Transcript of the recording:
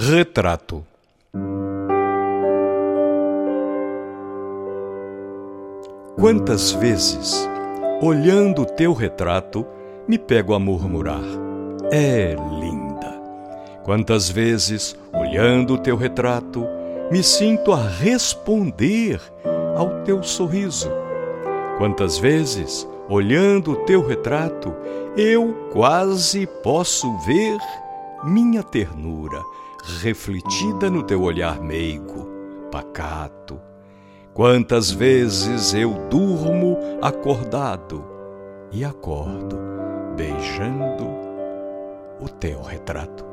Retrato Quantas vezes, olhando o teu retrato, me pego a murmurar: É linda. Quantas vezes, olhando o teu retrato, me sinto a responder ao teu sorriso. Quantas vezes, olhando o teu retrato, eu quase posso ver minha ternura refletida no teu olhar meigo, pacato. Quantas vezes eu durmo acordado e acordo beijando o teu retrato.